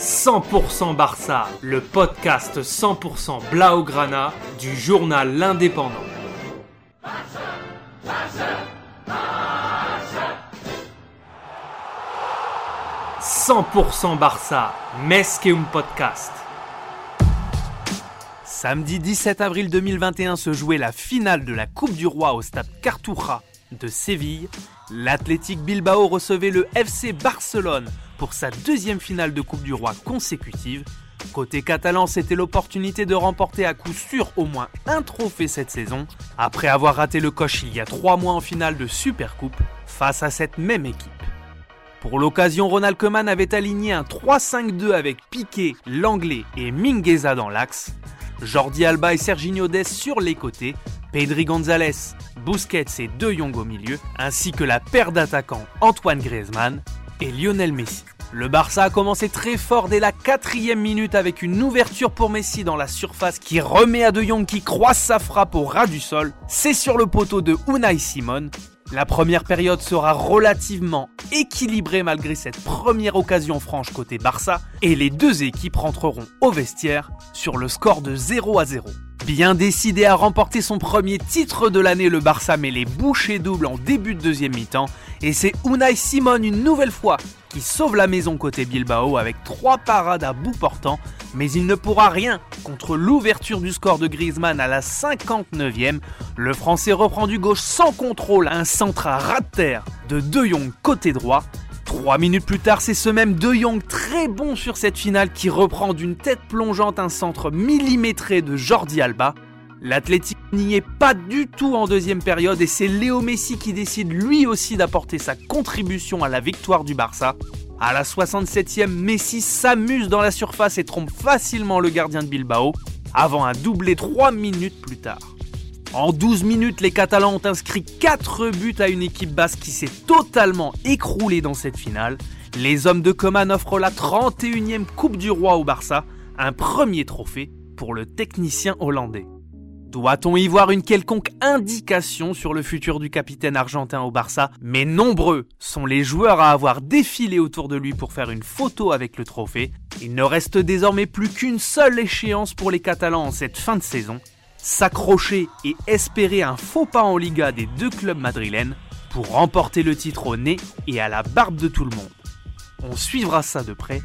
100% Barça, le podcast 100% Blaugrana du journal L'Indépendant. 100% Barça, Mesqueum Podcast. Samedi 17 avril 2021 se jouait la finale de la Coupe du Roi au stade Cartuja de Séville. L'Athletic Bilbao recevait le FC Barcelone pour sa deuxième finale de Coupe du Roi consécutive. Côté catalan, c'était l'opportunité de remporter à coup sûr au moins un trophée cette saison, après avoir raté le coche il y a trois mois en finale de Supercoupe face à cette même équipe. Pour l'occasion, Ronald Koeman avait aligné un 3-5-2 avec Piqué, Langlais et Mingueza dans l'axe. Jordi Alba et Serginho Dest sur les côtés, Pedri González, Busquets et De Jong au milieu, ainsi que la paire d'attaquants Antoine Griezmann et Lionel Messi. Le Barça a commencé très fort dès la quatrième minute avec une ouverture pour Messi dans la surface qui remet à De Jong qui croise sa frappe au ras du sol. C'est sur le poteau de Unai Simon. La première période sera relativement équilibrée malgré cette première occasion franche côté Barça et les deux équipes rentreront au vestiaire sur le score de 0 à 0. Bien décidé à remporter son premier titre de l'année, le Barça met les bouchées doubles en début de deuxième mi-temps et c'est Unai Simon une nouvelle fois qui sauve la maison côté Bilbao avec trois parades à bout portant, mais il ne pourra rien contre l'ouverture du score de Griezmann à la 59e. Le Français reprend du gauche sans contrôle, un centre à ras de terre de De Jong côté droit. Trois minutes plus tard, c'est ce même De Jong très bon sur cette finale qui reprend d'une tête plongeante un centre millimétré de Jordi Alba. L'Athletic n'y est pas du tout en deuxième période et c'est Léo Messi qui décide lui aussi d'apporter sa contribution à la victoire du Barça. À la 67e, Messi s'amuse dans la surface et trompe facilement le gardien de Bilbao avant un doublé 3 minutes plus tard. En 12 minutes, les Catalans ont inscrit 4 buts à une équipe basse qui s'est totalement écroulée dans cette finale. Les hommes de Coman offrent la 31e Coupe du Roi au Barça, un premier trophée pour le technicien hollandais. Doit-on y voir une quelconque indication sur le futur du capitaine argentin au Barça? Mais nombreux sont les joueurs à avoir défilé autour de lui pour faire une photo avec le trophée. Il ne reste désormais plus qu'une seule échéance pour les Catalans en cette fin de saison. S'accrocher et espérer un faux pas en Liga des deux clubs madrilènes pour remporter le titre au nez et à la barbe de tout le monde. On suivra ça de près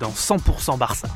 dans 100% Barça.